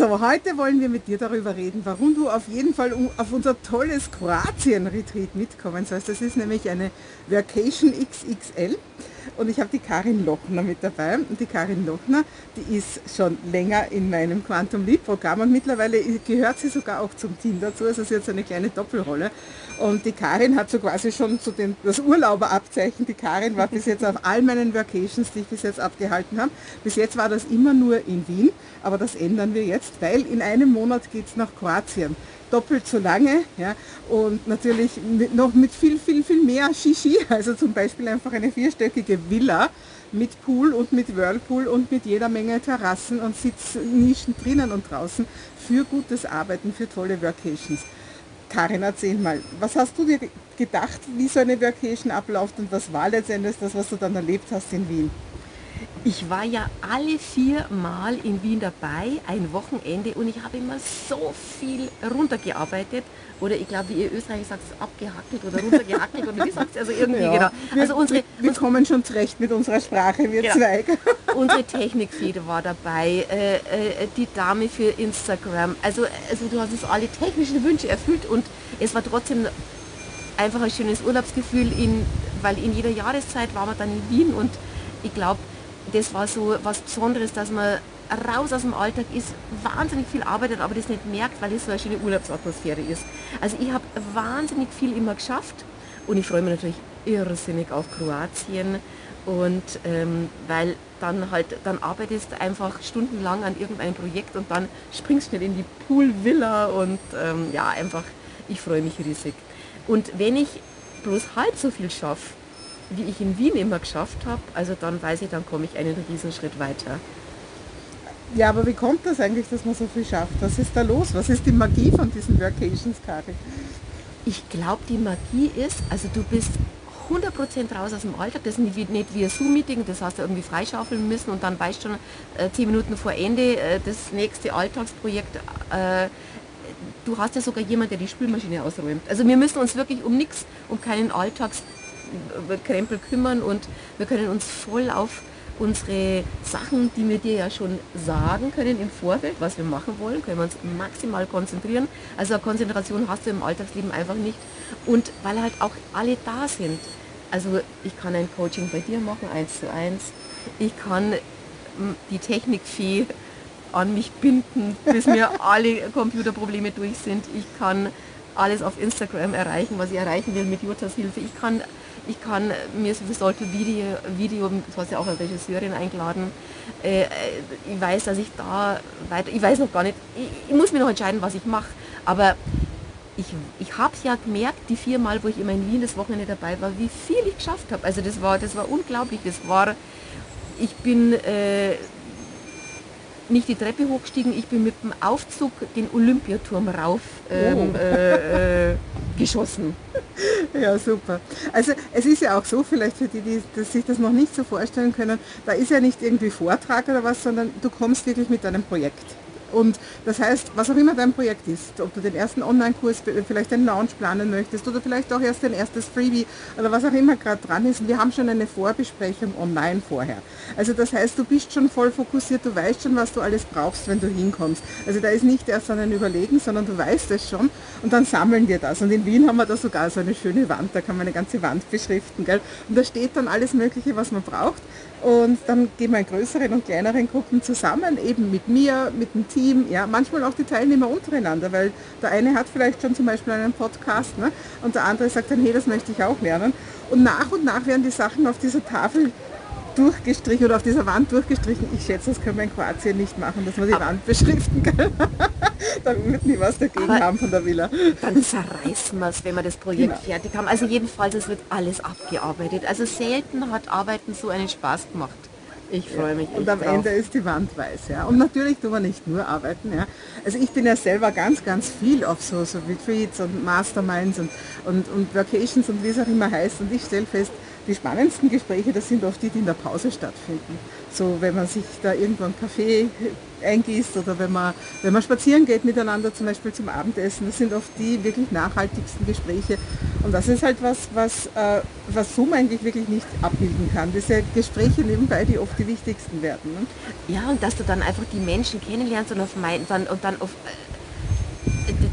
So, heute wollen wir mit dir darüber reden, warum du auf jeden Fall auf unser tolles Kroatien-Retreat mitkommen sollst. Das ist nämlich eine Vacation XXL. Und ich habe die Karin Lochner mit dabei. Und die Karin Lochner, die ist schon länger in meinem Quantum Lead Programm und mittlerweile gehört sie sogar auch zum Team dazu. Also sie hat so eine kleine Doppelrolle. Und die Karin hat so quasi schon zu den, das Urlauberabzeichen. Die Karin war bis jetzt auf all meinen Vacations, die ich bis jetzt abgehalten habe. Bis jetzt war das immer nur in Wien, aber das ändern wir jetzt, weil in einem Monat geht es nach Kroatien doppelt so lange ja, und natürlich mit, noch mit viel, viel, viel mehr Shishi, also zum Beispiel einfach eine vierstöckige Villa mit Pool und mit Whirlpool und mit jeder Menge Terrassen und Sitznischen drinnen und draußen für gutes Arbeiten, für tolle Vacations. Karin, erzähl mal, was hast du dir gedacht, wie so eine Vacation abläuft und was war letztendlich das, was du dann erlebt hast in Wien? Ich war ja alle vier Mal in Wien dabei, ein Wochenende, und ich habe immer so viel runtergearbeitet. Oder ich glaube, wie ihr Österreicher sagt, abgehackelt oder runtergehackelt oder wie sagt es? Also irgendwie, ja, genau. Also unsere, wir, wir kommen schon zurecht mit unserer Sprache, wir genau. zwei. unsere Technikfeder war dabei, äh, äh, die Dame für Instagram. Also, also du hast uns alle technischen Wünsche erfüllt und es war trotzdem einfach ein schönes Urlaubsgefühl, in, weil in jeder Jahreszeit war man dann in Wien und ich glaube, das war so was Besonderes, dass man raus aus dem Alltag ist, wahnsinnig viel arbeitet, aber das nicht merkt, weil es so eine schöne Urlaubsatmosphäre ist. Also ich habe wahnsinnig viel immer geschafft und ich freue mich natürlich irrsinnig auf Kroatien und ähm, weil dann halt, dann arbeitest einfach stundenlang an irgendeinem Projekt und dann springst du schnell in die Poolvilla und ähm, ja, einfach, ich freue mich riesig. Und wenn ich bloß halb so viel schaffe, wie ich in Wien immer geschafft habe, also dann weiß ich, dann komme ich einen Riesenschritt weiter. Ja, aber wie kommt das eigentlich, dass man so viel schafft? Was ist da los? Was ist die Magie von diesen Vacations, Karin? Ich glaube, die Magie ist, also du bist 100% raus aus dem Alltag, das ist nicht wie, nicht wie ein Zoom-Meeting, das hast du irgendwie freischaufeln müssen und dann weißt du schon äh, zehn Minuten vor Ende äh, das nächste Alltagsprojekt. Äh, du hast ja sogar jemanden, der die Spülmaschine ausräumt. Also wir müssen uns wirklich um nichts, um keinen Alltags Krempel kümmern und wir können uns voll auf unsere Sachen, die wir dir ja schon sagen können im Vorfeld, was wir machen wollen, können wir uns maximal konzentrieren. Also eine Konzentration hast du im Alltagsleben einfach nicht. Und weil halt auch alle da sind. Also ich kann ein Coaching bei dir machen, eins zu eins. Ich kann die Technikfee an mich binden, bis mir alle Computerprobleme durch sind. Ich kann alles auf Instagram erreichen, was ich erreichen will mit Juttas Hilfe. Ich kann ich kann mir für solche Video, Video, du hast ja auch eine Regisseurin eingeladen, äh, ich weiß, dass ich da weiter, ich weiß noch gar nicht, ich, ich muss mir noch entscheiden, was ich mache, aber ich, ich habe es ja gemerkt, die vier Mal, wo ich immer in Wien das Wochenende dabei war, wie viel ich geschafft habe. Also das war, das war unglaublich. Das war, ich bin äh, nicht die Treppe hochgestiegen, ich bin mit dem Aufzug den Olympiaturm rauf ähm, oh. äh, äh, geschossen. Ja, super. Also es ist ja auch so, vielleicht für die, die sich das noch nicht so vorstellen können, da ist ja nicht irgendwie Vortrag oder was, sondern du kommst wirklich mit deinem Projekt. Und das heißt, was auch immer dein Projekt ist, ob du den ersten Online-Kurs, vielleicht den Launch planen möchtest oder vielleicht auch erst dein erstes Freebie oder was auch immer gerade dran ist, wir haben schon eine Vorbesprechung online vorher. Also das heißt, du bist schon voll fokussiert, du weißt schon, was du alles brauchst, wenn du hinkommst. Also da ist nicht erst an ein Überlegen, sondern du weißt es schon und dann sammeln wir das. Und in Wien haben wir da sogar so eine schöne Wand, da kann man eine ganze Wand beschriften. Gell? Und da steht dann alles Mögliche, was man braucht. Und dann gehen wir in größeren und kleineren Gruppen zusammen, eben mit mir, mit dem Team, ja, manchmal auch die Teilnehmer untereinander, weil der eine hat vielleicht schon zum Beispiel einen Podcast ne, und der andere sagt dann, hey, das möchte ich auch lernen. Und nach und nach werden die Sachen auf dieser Tafel durchgestrichen oder auf dieser Wand durchgestrichen. Ich schätze, das können wir in Kroatien nicht machen, dass man die Aber Wand beschriften kann. da wird nie was dagegen haben von der Villa. Dann zerreißen wir es, wenn wir das Projekt genau. fertig haben. Also jedenfalls, es wird alles abgearbeitet. Also selten hat Arbeiten so einen Spaß gemacht. Ich freue mich. Und am drauf. Ende ist die Wand weiß. Ja. Und natürlich tun wir nicht nur arbeiten. Ja. Also ich bin ja selber ganz, ganz viel auf so, so Retreats und Masterminds und, und, und Vacations und wie es auch immer heißt. Und ich stelle fest, die spannendsten Gespräche, das sind oft die, die in der Pause stattfinden. So, wenn man sich da irgendwo einen Kaffee eingießt oder wenn man, wenn man spazieren geht miteinander, zum Beispiel zum Abendessen. Das sind oft die wirklich nachhaltigsten Gespräche. Und das ist halt was, was, äh, was Zoom eigentlich wirklich nicht abbilden kann. Diese Gespräche nebenbei, die oft die wichtigsten werden. Ne? Ja, und dass du dann einfach die Menschen kennenlernst und, auf mein, dann, und dann auf äh,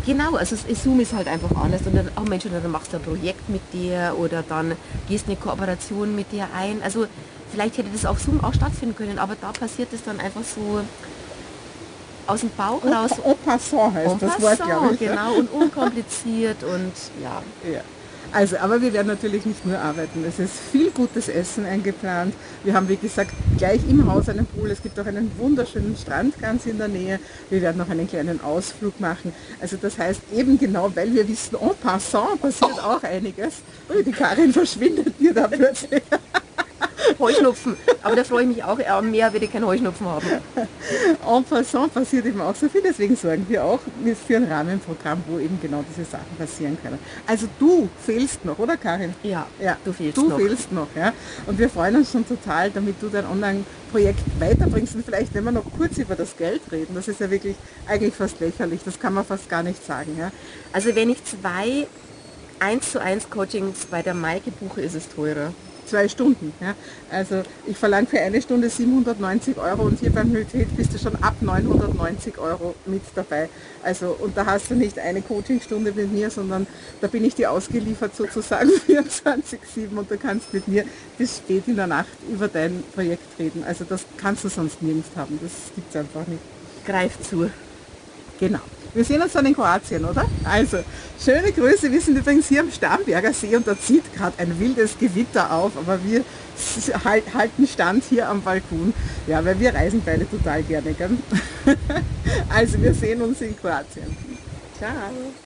Genau, also Zoom ist halt einfach anders und dann, oh Mensch, und dann machst du ein Projekt mit dir oder dann gehst eine Kooperation mit dir ein. Also vielleicht hätte das auf Zoom auch stattfinden können, aber da passiert es dann einfach so aus dem Bauch raus. En passant heißt en das Wort, glaube ich. Genau, und unkompliziert und ja. ja. Also, aber wir werden natürlich nicht nur arbeiten. Es ist viel gutes Essen eingeplant. Wir haben, wie gesagt, gleich im Haus einen Pool. Es gibt auch einen wunderschönen Strand ganz in der Nähe. Wir werden noch einen kleinen Ausflug machen. Also das heißt eben genau, weil wir wissen, en passant passiert auch einiges. Oh, die Karin verschwindet mir da plötzlich. Heuschnupfen. Aber da freue ich mich auch mehr, wenn ich keinen Heuschnupfen habe. En passant passiert eben auch so viel, deswegen sorgen wir auch für ein Rahmenprogramm, wo eben genau diese Sachen passieren können. Also du fehlst noch, oder Karin? Ja, ja du fehlst du noch. Du fehlst noch, ja. Und wir freuen uns schon total, damit du dein Online-Projekt weiterbringst. Und vielleicht, wenn wir noch kurz über das Geld reden, das ist ja wirklich eigentlich fast lächerlich, das kann man fast gar nicht sagen. Ja. Also wenn ich zwei 1 zu 1 Coachings bei der Maike buche, ist es teurer zwei Stunden. Ja. Also ich verlange für eine Stunde 790 Euro und hier beim Hybrid bist du schon ab 990 Euro mit dabei. Also und da hast du nicht eine Coachingstunde mit mir, sondern da bin ich dir ausgeliefert sozusagen 24-7 und du kannst mit mir bis spät in der Nacht über dein Projekt reden. Also das kannst du sonst nirgends haben. Das gibt es einfach nicht. Greif zu. Genau. Wir sehen uns dann in Kroatien, oder? Also, schöne Grüße. Wir sind übrigens hier am Starnberger See und da zieht gerade ein wildes Gewitter auf, aber wir halten Stand hier am Balkon. Ja, weil wir reisen beide total gerne. Gell? Also, wir sehen uns in Kroatien. Ciao.